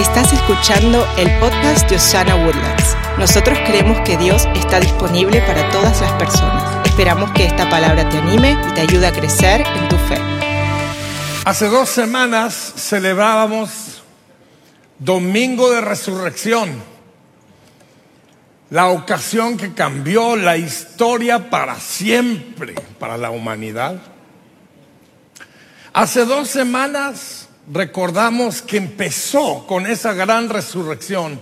Estás escuchando el podcast de Osana Woodlands. Nosotros creemos que Dios está disponible para todas las personas. Esperamos que esta palabra te anime y te ayude a crecer en tu fe. Hace dos semanas celebrábamos Domingo de Resurrección, la ocasión que cambió la historia para siempre para la humanidad. Hace dos semanas recordamos que empezó con esa gran resurrección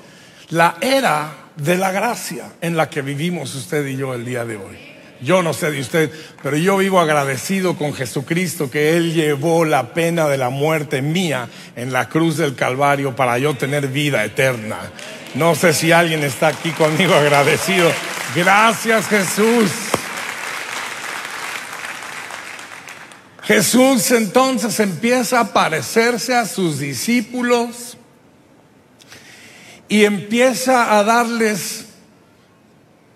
la era de la gracia en la que vivimos usted y yo el día de hoy. Yo no sé de usted, pero yo vivo agradecido con Jesucristo que Él llevó la pena de la muerte mía en la cruz del Calvario para yo tener vida eterna. No sé si alguien está aquí conmigo agradecido. Gracias Jesús. Jesús entonces empieza a parecerse a sus discípulos y empieza a darles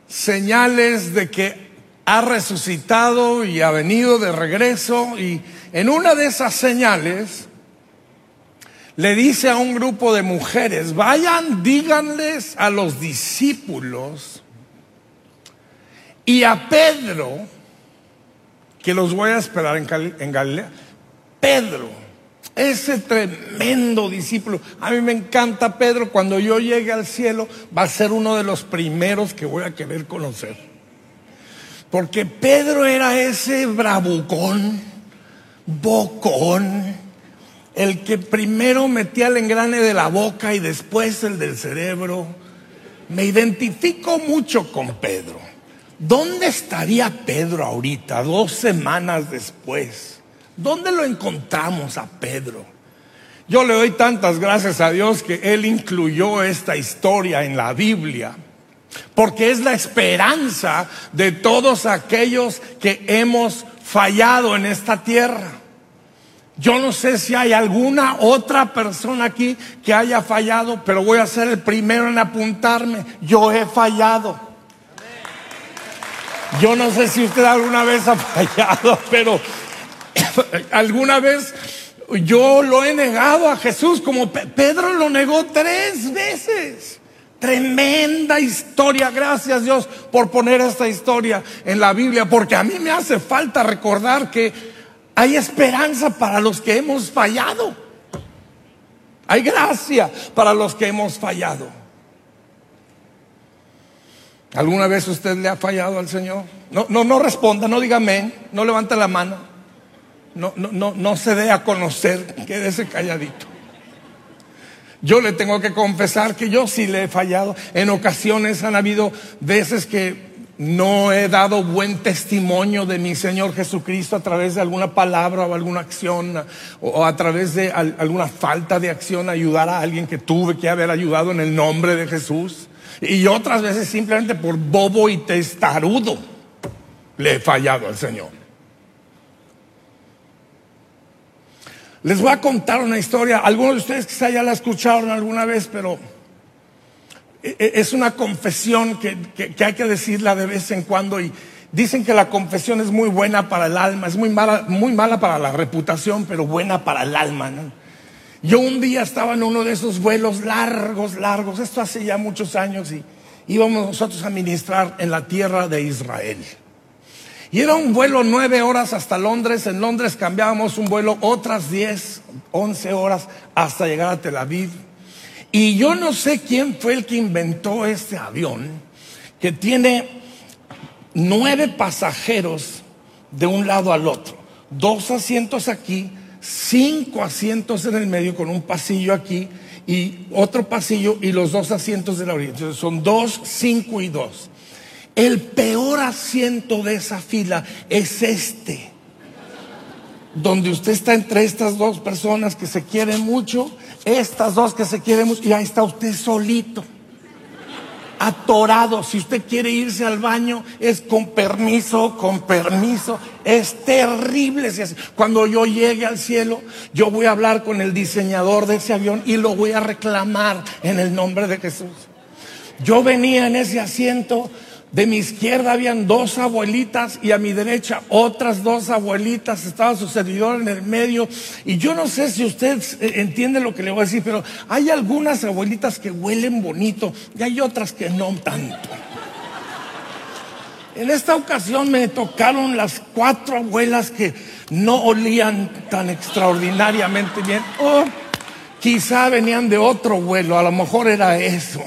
señales de que ha resucitado y ha venido de regreso. Y en una de esas señales le dice a un grupo de mujeres, vayan, díganles a los discípulos y a Pedro, que los voy a esperar en, Galilea, Pedro, ese tremendo discípulo, a mí me encanta Pedro, cuando yo llegue al cielo va a ser uno de los primeros que voy a querer conocer. Porque Pedro era ese bravucón, bocón, el que primero metía el engrane de la boca y después el del cerebro. Me identifico mucho con Pedro. ¿Dónde estaría Pedro ahorita, dos semanas después? ¿Dónde lo encontramos a Pedro? Yo le doy tantas gracias a Dios que Él incluyó esta historia en la Biblia porque es la esperanza de todos aquellos que hemos fallado en esta tierra. Yo no sé si hay alguna otra persona aquí que haya fallado, pero voy a ser el primero en apuntarme. Yo he fallado. Yo no sé si usted alguna vez ha fallado, pero alguna vez yo lo he negado a Jesús, como Pedro lo negó tres veces. Tremenda historia, gracias Dios por poner esta historia en la Biblia, porque a mí me hace falta recordar que hay esperanza para los que hemos fallado. Hay gracia para los que hemos fallado. ¿Alguna vez usted le ha fallado al Señor? No, no, no responda, no diga amén, no levante la mano. No, no, no, no se dé a conocer, quédese calladito. Yo le tengo que confesar que yo sí le he fallado. En ocasiones han habido veces que no he dado buen testimonio de mi Señor Jesucristo a través de alguna palabra o alguna acción o a través de alguna falta de acción ayudar a alguien que tuve que haber ayudado en el nombre de Jesús. Y otras veces simplemente por bobo y testarudo le he fallado al Señor. Les voy a contar una historia. Algunos de ustedes quizá ya la escucharon alguna vez, pero e, e, es una confesión que, hay que decirla de vez en cuando. Y dicen que la confesión es muy buena para el alma, es muy mala, muy mala para la reputación, pero buena para el alma. Yo un día estaba en uno de esos vuelos largos, largos, esto hace ya muchos años, y íbamos nosotros a ministrar en la tierra de Israel. Y era un vuelo nueve horas hasta Londres. En Londres cambiábamos un vuelo otras diez, once horas hasta llegar a Tel Aviv. Y yo no sé quién fue el que inventó este avión que tiene nueve pasajeros de un lado al otro. Dos asientos aquí, cinco asientos en el medio con un pasillo aquí y otro pasillo y los dos asientos de la orilla. Entonces son dos, cinco y dos. El peor asiento de esa fila es este, donde usted está entre estas dos personas que se quieren mucho, estas dos que se quieren mucho, y ahí está usted solito, atorado. Si usted quiere irse al baño, es con permiso, con permiso. Es terrible. Cuando yo llegue al cielo, yo voy a hablar con el diseñador de ese avión y lo voy a reclamar en el nombre de Jesús. Yo venía en ese asiento De mi izquierda habían dos abuelitas y a mi derecha otras dos abuelitas. Estaba su servidor en el medio. Y yo no sé si usted eh, entiende lo que le voy a decir, pero hay algunas abuelitas que huelen bonito y hay otras que no tanto. En esta ocasión me tocaron las cuatro abuelas que no olían tan extraordinariamente bien. O quizá venían de otro vuelo, a lo mejor era eso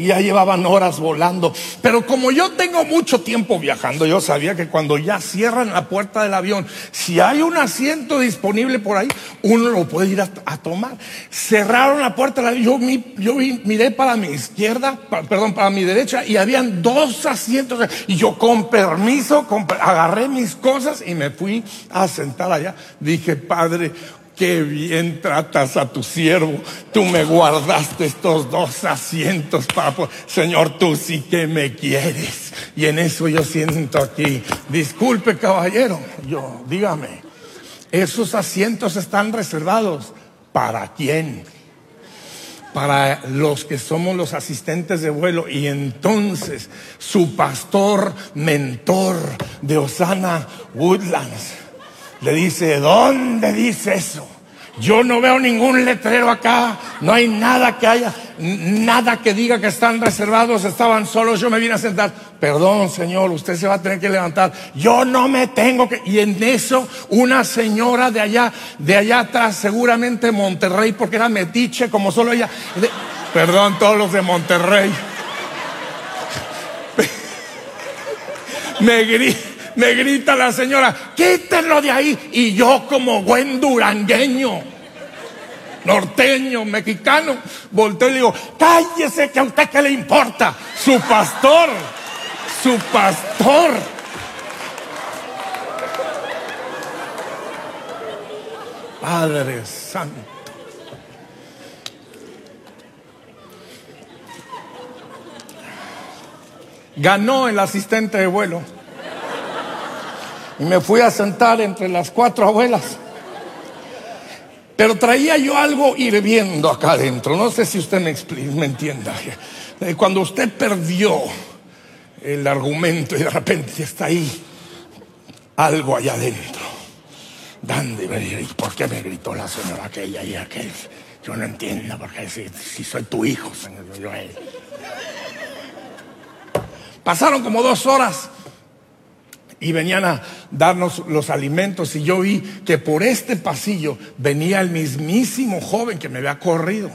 y ya llevaban horas volando. Pero como yo tengo mucho tiempo viajando, yo sabía que cuando ya cierran la puerta del avión, si hay un asiento disponible por ahí, uno lo puede ir a, tomar. Cerraron la puerta del avión, yo, miré para mi izquierda, perdón, para mi derecha, y habían dos asientos. Y yo con permiso agarré mis cosas y me fui a sentar allá. Dije, Padre, qué bien tratas a tu siervo. Tú me guardaste estos dos asientos, papá. Señor, tú sí que me quieres. Y en eso yo siento aquí. Disculpe, caballero. Yo, dígame, esos asientos están reservados. ¿Para quién? Para los que somos los asistentes de vuelo. Y entonces su pastor, mentor de Osana Woodlands, le dice, ¿dónde dice eso? Yo no veo ningún letrero acá, no hay nada que haya, nada que diga que están reservados, estaban solos, yo me vine a sentar. Perdón, Señor, usted se va a tener que levantar. Yo no me tengo que. Y en eso, una señora de allá, de allá atrás, seguramente Monterrey, porque era metiche como solo ella. perdón, todos los de Monterrey. me grita me grita la señora, quítenlo de ahí. Y yo como buen durangueño, norteño, mexicano, volteo y digo, cállese que a usted qué le importa. Su pastor, su pastor. Padre Santo. Ganó el asistente de vuelo. Y me fui a sentar entre las cuatro abuelas. Pero traía yo algo hirviendo acá adentro. No sé si usted me, me entienda. Eh, cuando usted perdió el argumento y de repente está ahí algo allá adentro. Dando ¿por qué me gritó la señora aquella y aquel? Yo no entiendo, porque si, si soy tu hijo, señor, yo, Pasaron como dos horas y venían a darnos los alimentos y yo vi que por este pasillo venía el mismísimo joven que me había corrido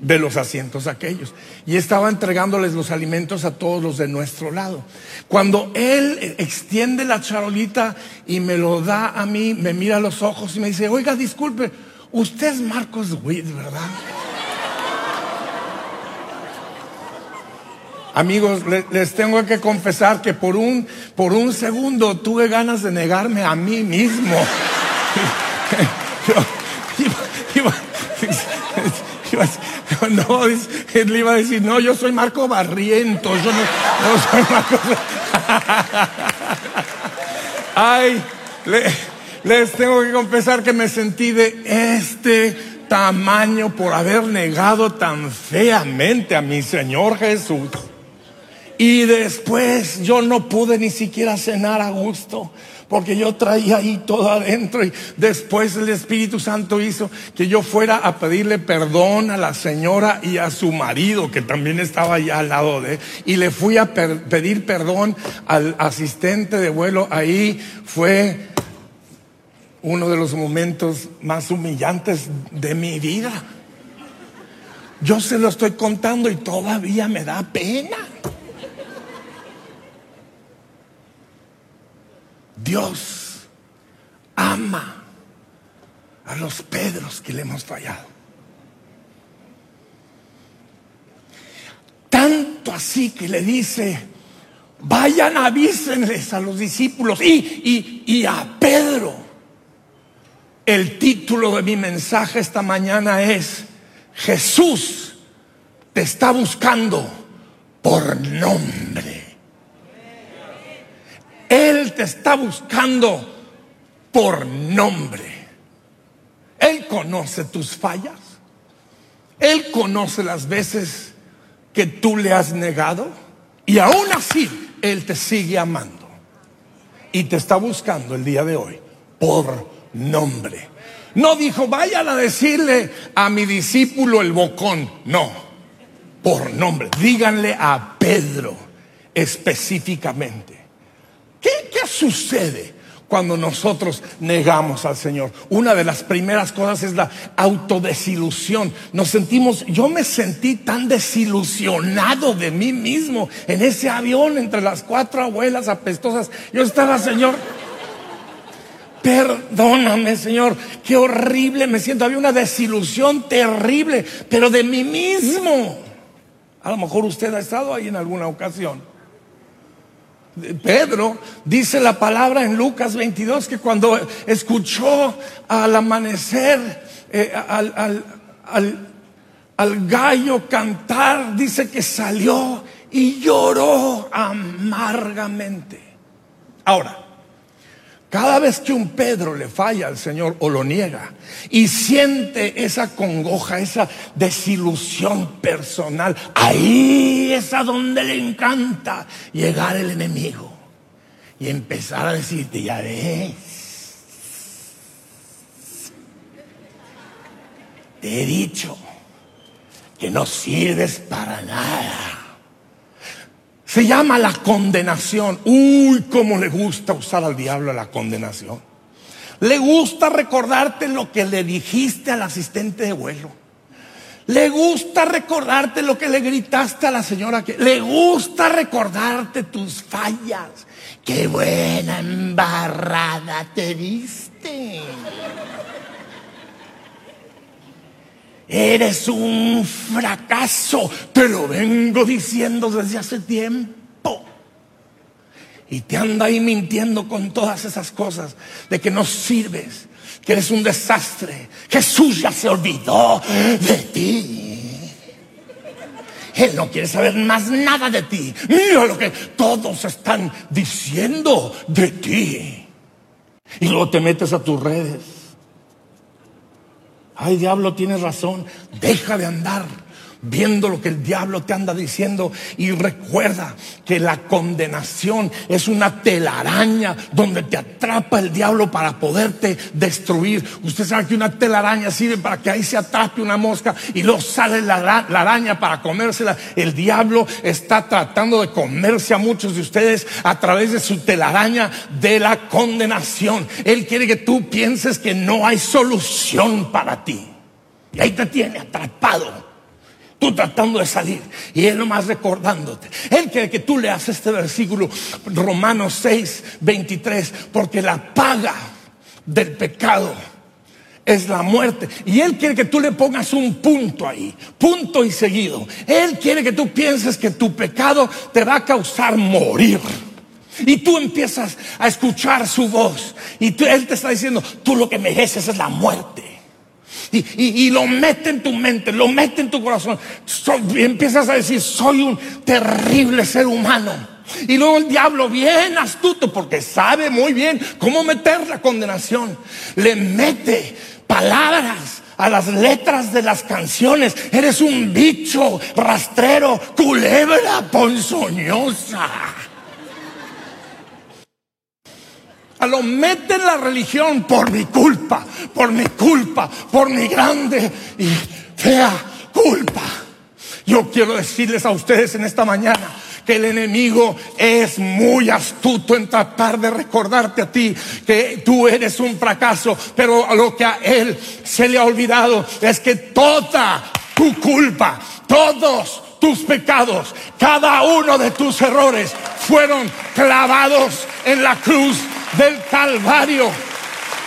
de los asientos aquellos y estaba entregándoles los alimentos a todos los de nuestro lado. Cuando él extiende la charolita y me lo da a mí, me mira a los ojos y me dice, oiga, disculpe, usted es Marcos Witt, ¿verdad? Amigos, les tengo que confesar que por un, por un segundo tuve ganas de negarme a mí mismo. no, él iba a decir, no, yo soy Marco Barrientos, yo no, soy Marco. Ay, les tengo que confesar que me sentí de este tamaño por haber negado tan feamente a mi Señor Jesús. Y después yo no pude ni siquiera cenar a gusto, porque yo traía ahí todo adentro y después el Espíritu Santo hizo que yo fuera a pedirle perdón a la señora y a su marido, que también estaba allá al lado de él, y le fui a pedir perdón al asistente de vuelo. Ahí fue uno de los momentos más humillantes de mi vida. Yo se lo estoy contando y todavía me da pena. Dios ama a los Pedros que le hemos fallado. Tanto así que le dice, vayan avísenles a los discípulos y, y a Pedro. El título de mi mensaje esta mañana es, Jesús te está buscando por nombre. Él te está buscando por nombre. Él conoce tus fallas. Él conoce las veces que tú le has negado. Y aún así, Él te sigue amando. Y te está buscando el día de hoy por nombre. No dijo, vayan a decirle a mi discípulo el bocón. No, por nombre. Díganle a Pedro específicamente. ¿Qué, qué sucede? cuando nosotros negamos al Señor. Una de las primeras cosas es la autodesilusión. Nos sentimos, yo me sentí tan desilusionado de mí mismo en ese avión entre las cuatro abuelas apestosas. Yo estaba, Señor, perdóname, Señor, qué horrible me siento. Había una desilusión terrible, pero de mí mismo. A lo mejor usted ha estado ahí en alguna ocasión. Pedro dice la palabra en Lucas 22 que cuando escuchó al amanecer eh, al, al gallo cantar, dice que salió y lloró amargamente. Ahora, cada vez que un Pedro le falla al Señor o lo niega y siente esa congoja, esa desilusión personal, ahí es a donde le encanta llegar el enemigo y empezar a decirte, ya ves, te he dicho que no sirves para nada. Se llama la condenación. Uy, cómo le gusta usar al diablo la condenación. Le gusta recordarte lo que le dijiste al asistente de vuelo. Le gusta recordarte lo que le gritaste a la señora que le gusta recordarte tus fallas. Qué buena embarrada te diste. Eres un fracaso, te lo vengo diciendo desde hace tiempo. Y te anda ahí mintiendo con todas esas cosas de que no sirves, que eres un desastre. Jesús ya se olvidó de ti. Él no quiere saber más nada de ti. Mira lo que todos están diciendo de ti. Y luego te metes a tus redes Ay, diablo, tienes razón. Deja de andar viendo lo que el diablo te anda diciendo y recuerda que la condenación es una telaraña donde te atrapa el diablo para poderte destruir. Usted sabe que una telaraña sirve para que ahí se atrape una mosca y luego sale la, la araña para comérsela. El diablo está tratando de comerse a muchos de ustedes a través de su telaraña de la condenación. Él quiere que tú pienses que no hay solución para ti. Y ahí te tiene atrapado Tratando de salir y Él nomás recordándote. Él quiere que tú leas este versículo, Romanos 6, 23, porque la paga del pecado es la muerte. Y Él quiere que tú le pongas un punto ahí, punto y seguido. Él quiere que tú pienses que tu pecado te va a causar morir. Y tú empiezas a escuchar su voz. Y Él te está diciendo, tú lo que mereces es la muerte. Y, lo mete en tu mente, lo mete en tu corazón. y empiezas a decir, soy un terrible ser humano. Y luego el diablo, bien astuto, porque sabe muy bien cómo meter la condenación, le mete palabras a las letras de las canciones. Eres un bicho rastrero, culebra ponzoñosa. Lo mete en la religión por mi culpa, por mi culpa, por mi grande y fea culpa. Yo quiero decirles a ustedes en esta mañana que el enemigo es muy astuto en tratar de recordarte a ti que tú eres un fracaso, pero lo que a él se le ha olvidado es que toda tu culpa, todos tus pecados, cada uno de tus errores fueron clavados en la cruz del Calvario.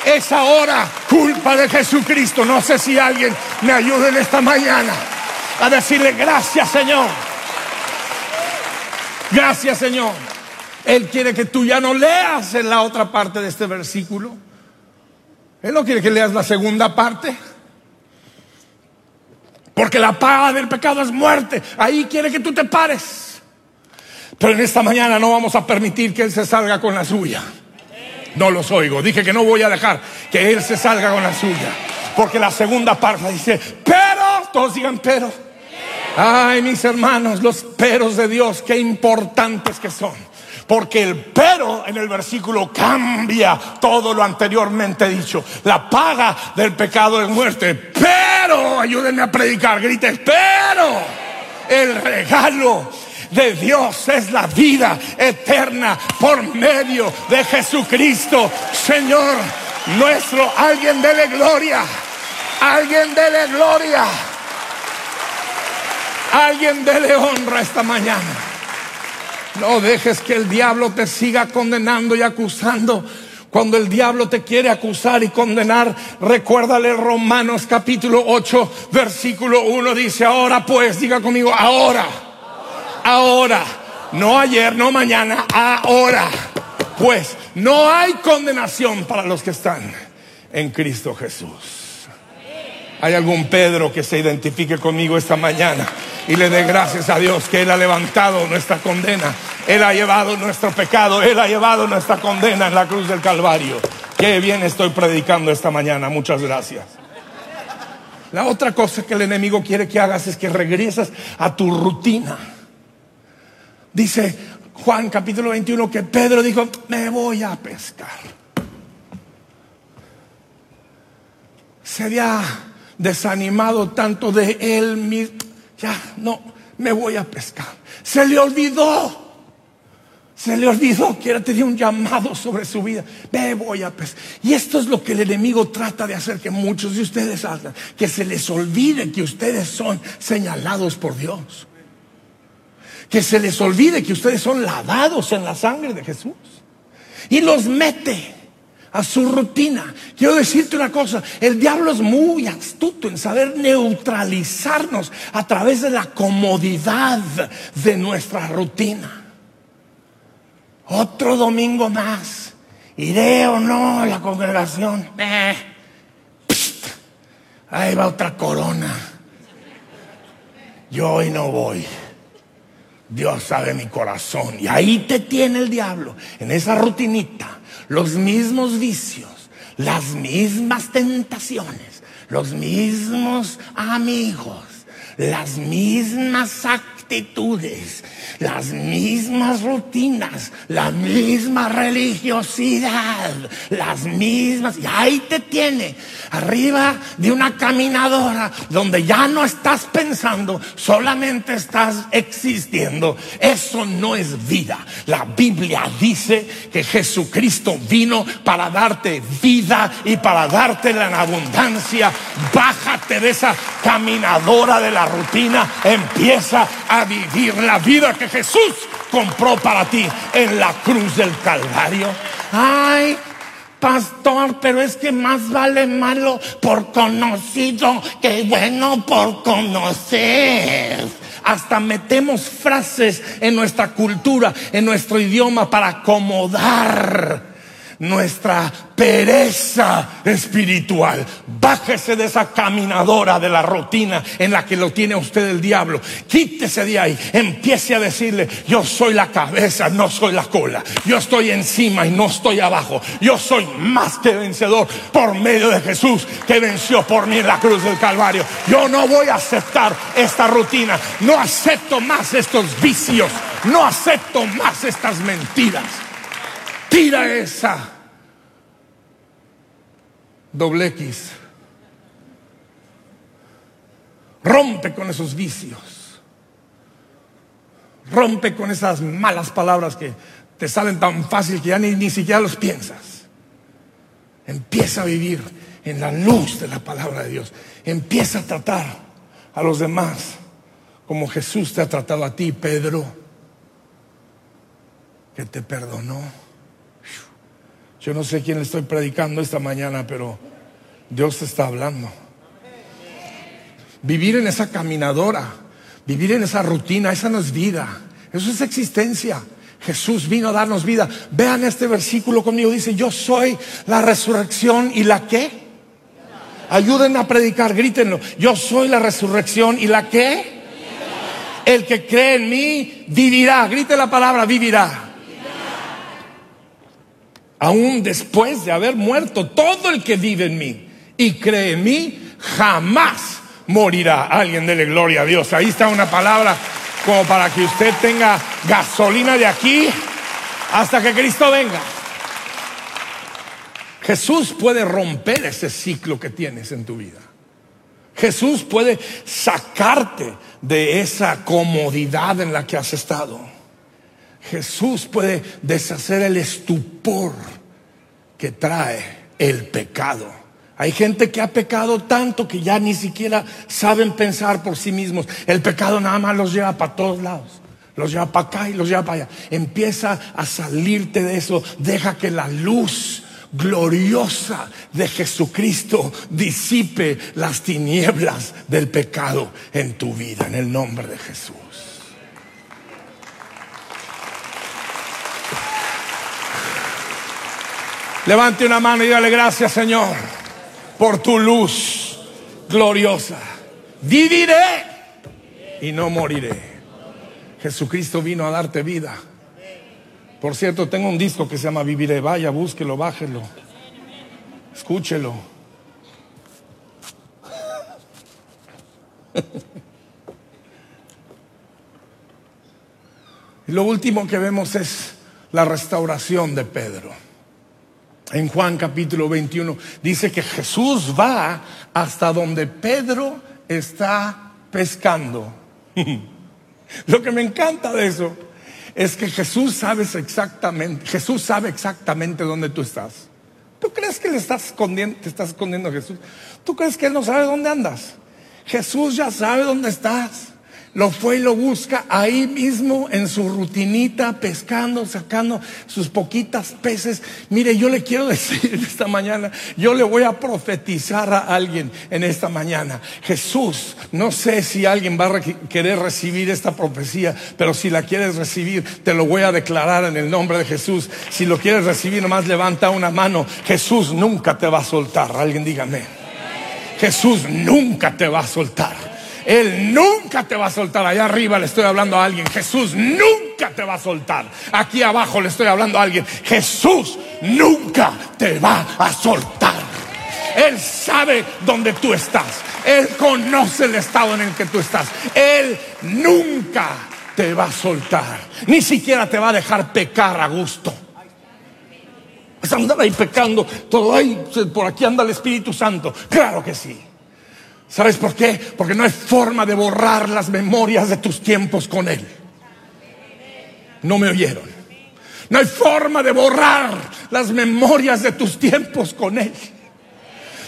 Es ahora culpa de Jesucristo. No sé si alguien me ayude en esta mañana a decirle gracias Señor. Gracias Señor. Él quiere que tú ya no leas en la otra parte de este versículo. Él no quiere que leas la segunda parte. Porque la paga del pecado es muerte. Ahí quiere que tú te pares. Pero en esta mañana no vamos a permitir que Él se salga con la suya no los oigo. Dije que no voy a dejar que él se salga con la suya. Porque la segunda parte dice, pero, todos digan pero. Ay, mis hermanos, los peros de Dios, qué importantes que son. Porque el pero en el versículo cambia todo lo anteriormente dicho. La paga del pecado es muerte. Pero, ayúdenme a predicar, griten, pero el regalo de Dios es la vida eterna por medio de Jesucristo, Señor nuestro. Alguien dele gloria. Alguien dele gloria. Alguien dele honra esta mañana. No dejes que el diablo te siga condenando y acusando. Cuando el diablo te quiere acusar y condenar, recuérdale Romanos capítulo 8, versículo 1 dice, ahora pues, diga conmigo, ahora, ahora, no ayer, no mañana, ahora. Pues no hay condenación para los que están en Cristo Jesús. ¿Hay algún Pedro que se identifique conmigo esta mañana? y le dé gracias a Dios que Él ha levantado nuestra condena. Él ha llevado nuestro pecado, Él ha llevado nuestra condena en la cruz del Calvario. Qué bien estoy predicando esta mañana, muchas gracias. La otra cosa que el enemigo quiere que hagas es que regresas a tu rutina. Dice Juan capítulo 21 que Pedro dijo, me voy a pescar. Se desanimado tanto de él mismo ya, no, me voy a pescar. Se le olvidó. Se le olvidó que era tenía un llamado sobre su vida. Me voy a pescar. Y esto es lo que el enemigo trata de hacer que muchos de ustedes hagan. Que se les olvide que ustedes son señalados por Dios. Que se les olvide que ustedes son lavados en la sangre de Jesús. Y los mete a su rutina. Quiero decirte una cosa, el diablo es muy astuto en saber neutralizarnos a través de la comodidad de nuestra rutina. Otro domingo más, iré o no a la congregación. Eh, ahí va otra corona. Yo hoy no voy. Dios sabe mi corazón. Y ahí te tiene el diablo, en esa rutinita los mismos vicios, las mismas tentaciones, los mismos amigos, las mismas actitudes, las mismas rutinas, la misma religiosidad, las mismas, y ahí te tiene, arriba de una caminadora donde ya no estás pensando, solamente estás existiendo. Eso no es vida. La Biblia dice que Jesucristo vino para darte vida y para darte en abundancia. Bájate de esa caminadora de la rutina, empieza a vivir la vida que Jesús compró para ti en la cruz del Calvario. Ay, pastor, pero es que más vale malo por conocido que bueno por conocer. Hasta metemos frases en nuestra cultura, en nuestro idioma para acomodar nuestra pereza espiritual. Bájese de esa caminadora de la rutina en la que lo tiene usted el diablo. Quítese de ahí. Empiece a decirle, yo soy la cabeza, no soy la cola. Yo estoy encima y no estoy abajo. Yo soy más que vencedor por medio de Jesús que venció por mí en la cruz del Calvario. Yo no voy a aceptar esta rutina. No acepto más estos vicios. No acepto más estas mentiras. Tira esa doble X. Rompe con esos vicios. Rompe con esas malas palabras que te salen tan fácil que ya ni, ni siquiera los piensas. Empieza a vivir en la luz de la palabra de Dios. Empieza a tratar a los demás como Jesús te ha tratado a ti, Pedro, que te perdonó yo no sé quién le estoy predicando esta mañana, pero Dios te está hablando. Vivir en esa caminadora, vivir en esa rutina, esa no es vida, eso es existencia. Jesús vino a darnos vida. Vean este versículo conmigo, dice, yo soy la resurrección y la qué. Ayúdenme a predicar, grítenlo. Yo soy la resurrección y la qué. El que cree en mí vivirá. Grite la palabra vivirá aún después de haber muerto, todo el que vive en mí y cree en mí, jamás morirá. Alguien dele gloria a Dios. Ahí está una palabra como para que usted tenga gasolina de aquí hasta que Cristo venga. Jesús puede romper ese ciclo que tienes en tu vida. Jesús puede sacarte de esa comodidad en la que has estado. Jesús puede deshacer el estupor que trae el pecado. Hay gente que ha pecado tanto que ya ni siquiera saben pensar por sí mismos. El pecado nada más los lleva para todos lados. Los lleva para acá y los lleva para allá. Empieza a salirte de eso. Deja que la luz gloriosa de Jesucristo disipe las tinieblas del pecado en tu vida, en el nombre de Jesús. Levante una mano y dale gracias, Señor, por tu luz gloriosa. Viviré y no moriré. Jesucristo vino a darte vida. Por cierto, tengo un disco que se llama Viviré. Vaya, búsquelo, bájelo. Escúchelo. Y lo último que vemos es la restauración de Pedro. En Juan capítulo 21 dice que Jesús va hasta donde Pedro está pescando. Lo que me encanta de eso es que Jesús sabe exactamente, Jesús sabe exactamente dónde tú estás. ¿Tú crees que le estás escondiendo, te estás escondiendo a Jesús? ¿Tú crees que Él no sabe dónde andas? Jesús ya sabe dónde estás lo fue y lo busca ahí mismo en su rutinita, pescando, sacando sus poquitas peces. Mire, yo le quiero decir esta mañana, yo le voy a profetizar a alguien en esta mañana. Jesús, no sé si alguien va a querer recibir esta profecía, pero si la quieres recibir, te lo voy a declarar en el nombre de Jesús. Si lo quieres recibir, nomás levanta una mano. Jesús nunca te va a soltar. Alguien dígame. Jesús nunca te va a soltar. Él nunca te va a soltar. Allá arriba le estoy hablando a alguien. Jesús nunca te va a soltar. Aquí abajo le estoy hablando a alguien. Jesús nunca te va a soltar. Él sabe dónde tú estás. Él conoce el estado en el que tú estás. Él nunca te va a soltar. Ni siquiera te va a dejar pecar a gusto. Vas a andar ahí pecando. Todo ahí, por aquí anda el Espíritu Santo. Claro que sí. ¿Sabes por qué? Porque no hay forma de borrar las memorias de tus tiempos con Él. No me oyeron. No hay forma de borrar las memorias de tus tiempos con Él.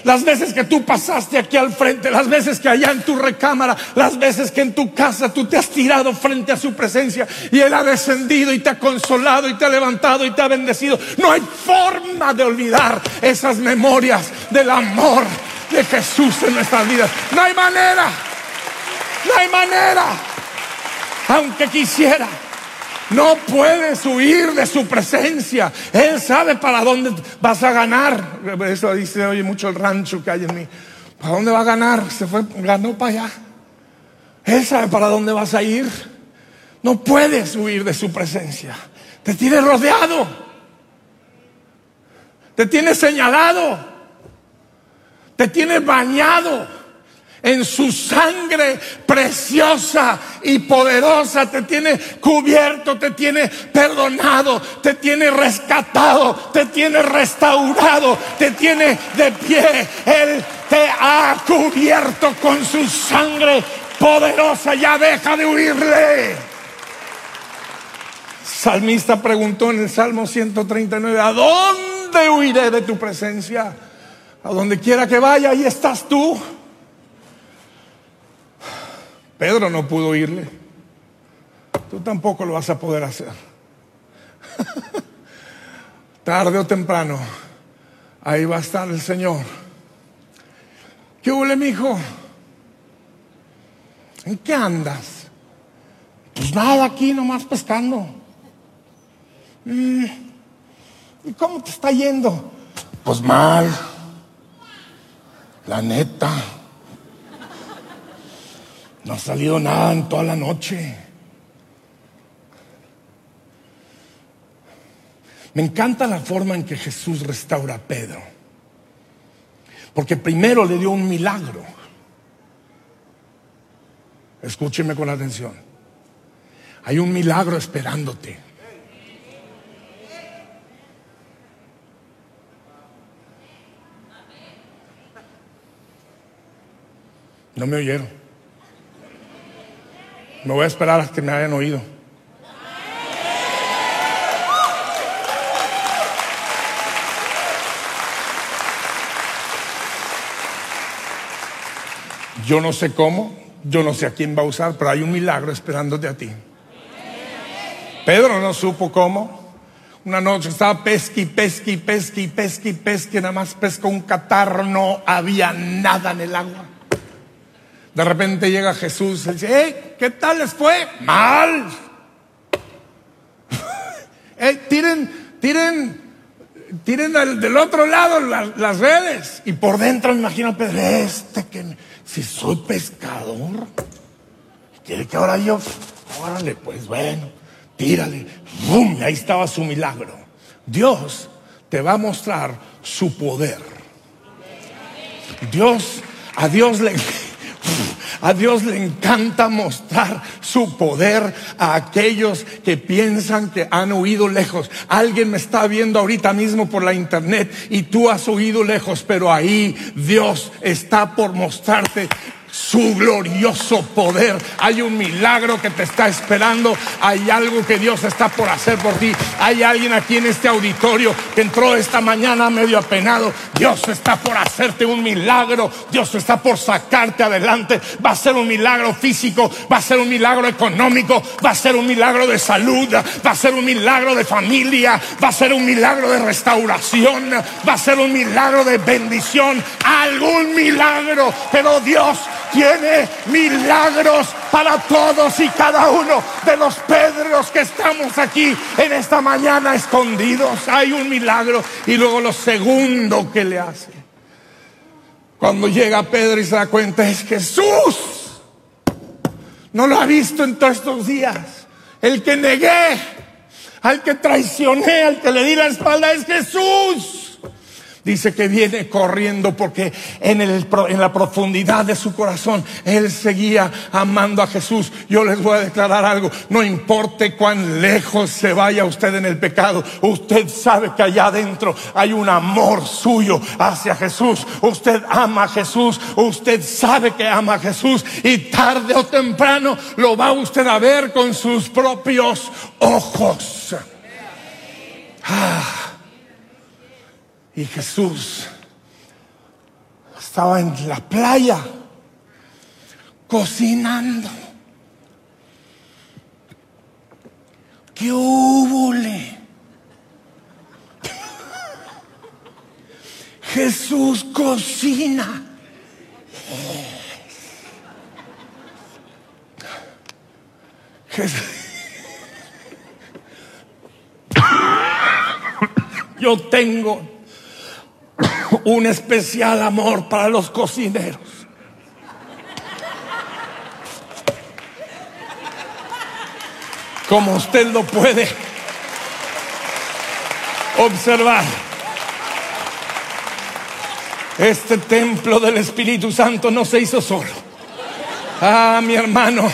Las veces que tú pasaste aquí al frente, las veces que allá en tu recámara, las veces que en tu casa tú te has tirado frente a su presencia y Él ha descendido y te ha consolado y te ha levantado y te ha bendecido. No hay forma de olvidar esas memorias del amor de Jesús en nuestras vidas. No hay manera. No hay manera. Aunque quisiera. No puedes huir de su presencia. Él sabe para dónde vas a ganar. Eso dice oye mucho el rancho que hay en mí. ¿Para dónde va a ganar? Se fue, ganó para allá. Él sabe para dónde vas a ir. No puedes huir de su presencia. Te tiene rodeado. Te tiene señalado te tiene bañado en su sangre preciosa y poderosa, te tiene cubierto, te tiene perdonado, te tiene rescatado, te tiene restaurado, te tiene de pie. Él te ha cubierto con su sangre poderosa, ya deja de huirle. Salmista preguntó en el Salmo 139, ¿a dónde huiré de tu presencia? A donde quiera que vaya, ahí estás tú. Pedro no pudo irle. Tú tampoco lo vas a poder hacer. Tarde o temprano, ahí va a estar el Señor. ¿Qué huele, mi hijo? ¿En qué andas? Pues nada, aquí nomás pescando. ¿Y cómo te está yendo? Pues mal. La neta. No ha salido nada en toda la noche. Me encanta la forma en que Jesús restaura a Pedro. Porque primero le dio un milagro. Escúcheme con atención. Hay un milagro esperándote. No me oyeron. Me voy a esperar a que me hayan oído. Yo no sé cómo, yo no sé a quién va a usar, pero hay un milagro esperándote a ti. Pedro no supo cómo. Una noche estaba pesqui, pesqui, pesqui, pesqui, pesqui, nada más pescó un catarro, no había nada en el agua. De repente llega Jesús y dice, hey, ¿qué tal les fue? Mal. hey, tiren, tiren, tiren del, otro lado las redes. Y por dentro me imagino Pedro, este que si soy pescador, quiere que ahora yo, órale, pues bueno, tírale, ¡bum! Ahí estaba su milagro. Dios te va a mostrar su poder. Dios, a Dios le, a Dios le encanta mostrar su poder a aquellos que piensan que han huido lejos. Alguien me está viendo ahorita mismo por la internet y tú has huido lejos, pero ahí Dios está por mostrarte su glorioso poder. Hay un milagro que te está esperando. Hay algo que Dios está por hacer por ti. Hay alguien aquí en este auditorio que entró esta mañana medio apenado. Dios está por hacerte un milagro. Dios está por sacarte adelante. Va a ser un milagro físico. Va a ser un milagro económico. Va a ser un milagro de salud. Va a ser un milagro de familia. Va a ser un milagro de restauración. Va a ser un milagro de bendición. Algún milagro. Pero Dios tiene milagros para todos y cada uno de los Pedros que estamos aquí en esta mañana escondidos. Hay un milagro. Y luego lo segundo que le hace. Cuando llega Pedro y se da cuenta es Jesús. No lo ha visto en todos estos días. El que negué, al que traicioné, al que le di la espalda es Jesús. Dice que viene corriendo porque en, el, en la profundidad de su corazón él seguía amando a Jesús. Yo les voy a declarar algo. No importe cuán lejos se vaya usted en el pecado. Usted sabe que allá adentro hay un amor suyo hacia Jesús. Usted ama a Jesús. Usted sabe que ama a Jesús. Y tarde o temprano lo va usted a ver con sus propios ojos. Ah. Y Jesús estaba en la playa cocinando. ¿Qué hubo? Jesús cocina. Yo tengo un especial amor para los cocineros. Como usted lo puede observar, este templo del Espíritu Santo no se hizo solo. Ah, mi hermano,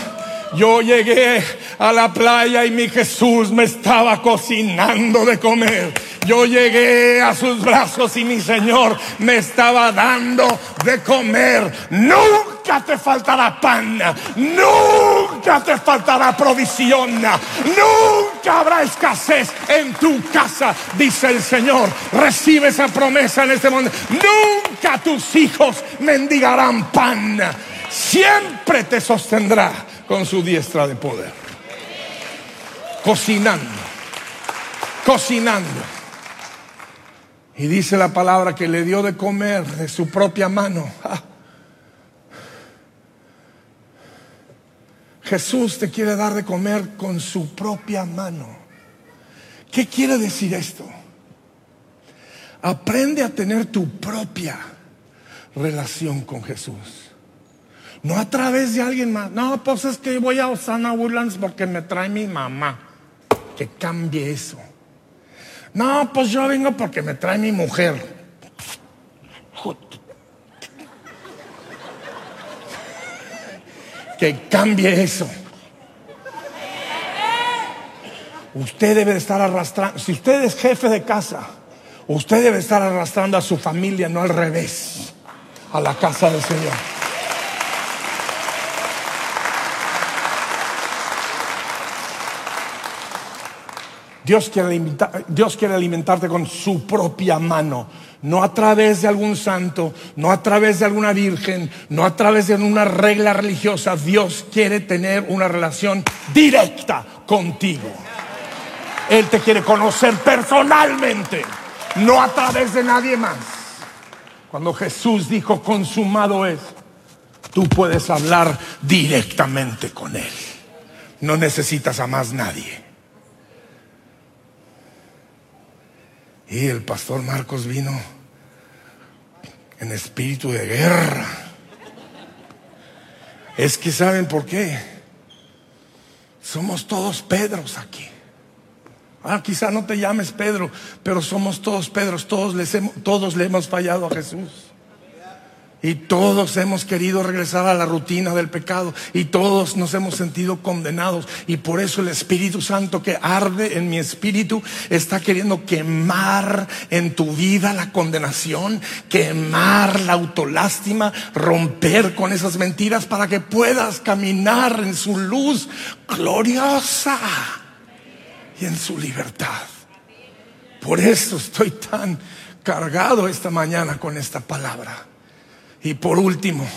yo llegué a la playa y mi Jesús me estaba cocinando de comer. Yo llegué a sus brazos y mi Señor me estaba dando de comer. Nunca te faltará pan, nunca te faltará provisión, nunca habrá escasez en tu casa, dice el Señor. Recibe esa promesa en este momento. Nunca tus hijos mendigarán pan. Siempre te sostendrá con su diestra de poder. Cocinando, cocinando. Y dice la palabra que le dio de comer de su propia mano. Ah. Jesús te quiere dar de comer con su propia mano. ¿Qué quiere decir esto? Aprende a tener tu propia relación con Jesús. No a través de alguien más. No, pues es que voy a Osana Woodlands porque me trae mi mamá. Que cambie eso. No, pues yo vengo porque me trae mi mujer. que cambie eso. Usted debe estar arrastrando, si usted es jefe de casa, usted debe estar arrastrando a su familia, no al revés, a la casa del Señor. Dios quiere, alimentarte con su propia mano, no a través de algún santo, no a través de alguna virgen, no a través de una regla religiosa. Dios quiere tener una relación directa contigo. Él te quiere conocer personalmente, no a través de nadie más. Cuando Jesús dijo, consumado es, tú puedes hablar directamente con Él. No necesitas a más nadie. Y el pastor Marcos vino en espíritu de guerra. Es que saben por qué. Somos todos Pedros aquí. Ah, quizá no te llames Pedro, pero somos todos Pedros, todos, les hemos, todos le hemos fallado a Jesús. Y todos hemos querido regresar a la rutina del pecado y todos nos hemos sentido condenados. Y por eso el Espíritu Santo que arde en mi espíritu está queriendo quemar en tu vida la condenación, quemar la autolástima, romper con esas mentiras para que puedas caminar en su luz gloriosa y en su libertad. Por eso estoy tan cargado esta mañana con esta palabra. Y por último,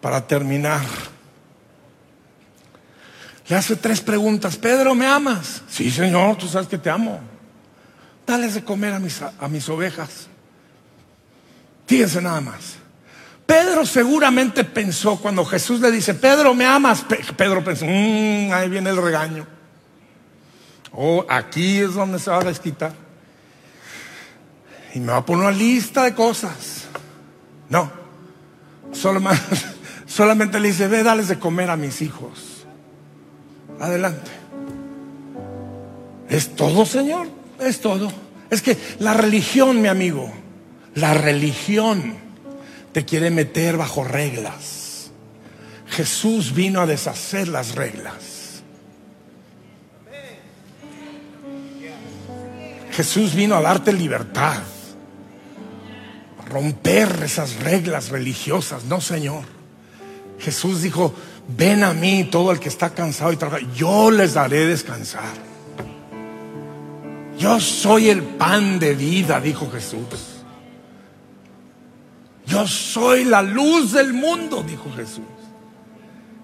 para terminar, le hace tres preguntas. Pedro, ¿me amas? Sí, Señor, tú sabes que te amo. Dales de comer a mis, a mis ovejas. Fíjense nada más. Pedro seguramente pensó cuando Jesús le dice, Pedro, ¿me amas? Pedro pensó, mmm, ahí viene el regaño. Oh, aquí es donde se va a desquitar. Y me va a poner una lista de cosas. No. Solamente, solamente le dice, ve, dales de comer a mis hijos. Adelante. ¿Es todo, Señor? Es todo. Es que la religión, mi amigo, la religión te quiere meter bajo reglas. Jesús vino a deshacer las reglas. Jesús vino a darte libertad romper esas reglas religiosas. No, Señor. Jesús dijo, ven a mí todo el que está cansado y trabaja. Yo les daré descansar. Yo soy el pan de vida, dijo Jesús. Yo soy la luz del mundo, dijo Jesús.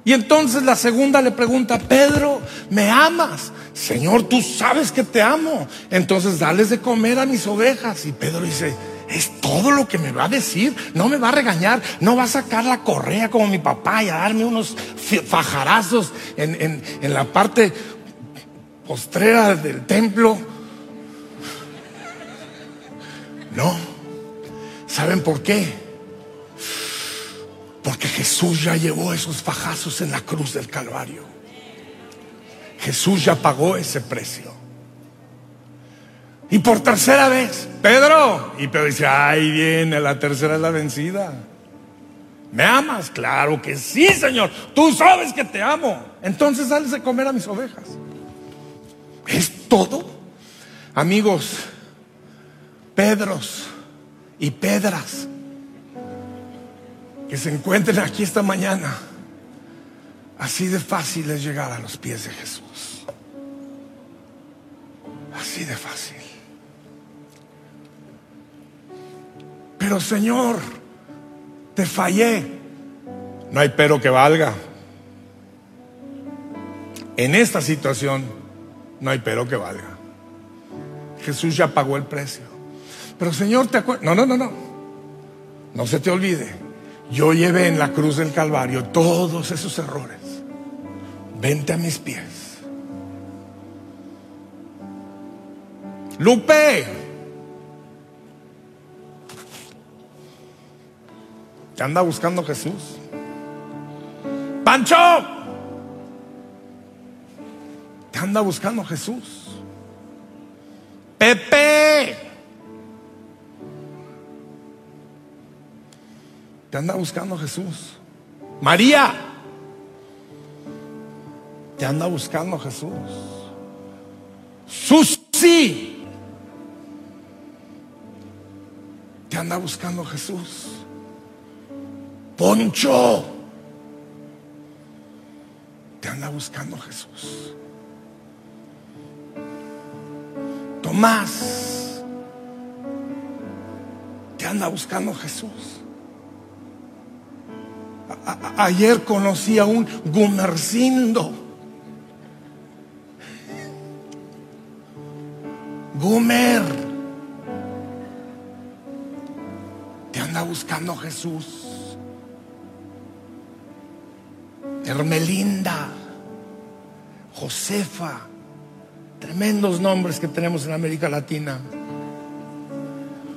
Y entonces la segunda le pregunta, Pedro, ¿me amas? Señor, tú sabes que te amo. Entonces dales de comer a mis ovejas. Y Pedro dice, es todo lo que me va a decir. No me va a regañar. No va a sacar la correa como mi papá y a darme unos fajarazos en, en la parte postrera del templo. No. ¿Saben por qué? Porque Jesús ya llevó esos fajazos en la cruz del Calvario. Jesús ya pagó ese precio. Y por tercera vez, Pedro. Y Pedro dice, ay, viene, la tercera es la vencida. ¿Me amas? Claro que sí, Señor. Tú sabes que te amo. Entonces sales de comer a mis ovejas. ¿Es todo? Amigos, Pedros y Pedras que se encuentren aquí esta mañana, así de fácil es llegar a los pies de Jesús. Así de fácil. Pero Señor, te fallé. No hay pero que valga. En esta situación no hay pero que valga. Jesús ya pagó el precio. Pero Señor, te acuerdas. No, no, no, no. No se te olvide. Yo llevé en la cruz del Calvario todos esos errores. Vente a mis pies. Lupe, ¿Te anda buscando Jesús? Pancho, te anda buscando Jesús. Pepe, te anda buscando Jesús. María, Te anda buscando Jesús. Susi. Te anda buscando Jesús. Poncho. Te anda buscando Jesús. Tomás. Te anda buscando Jesús. Ayer conocí a un Gumercindo. Gumer. Te anda buscando Jesús. Hermelinda. Josefa. Tremendos nombres que tenemos en América Latina.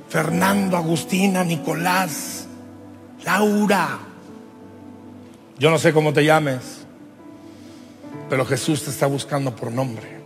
Fernando, Agustina, Nicolás, Laura. Yo no sé cómo te llames, pero Jesús te está buscando por nombre.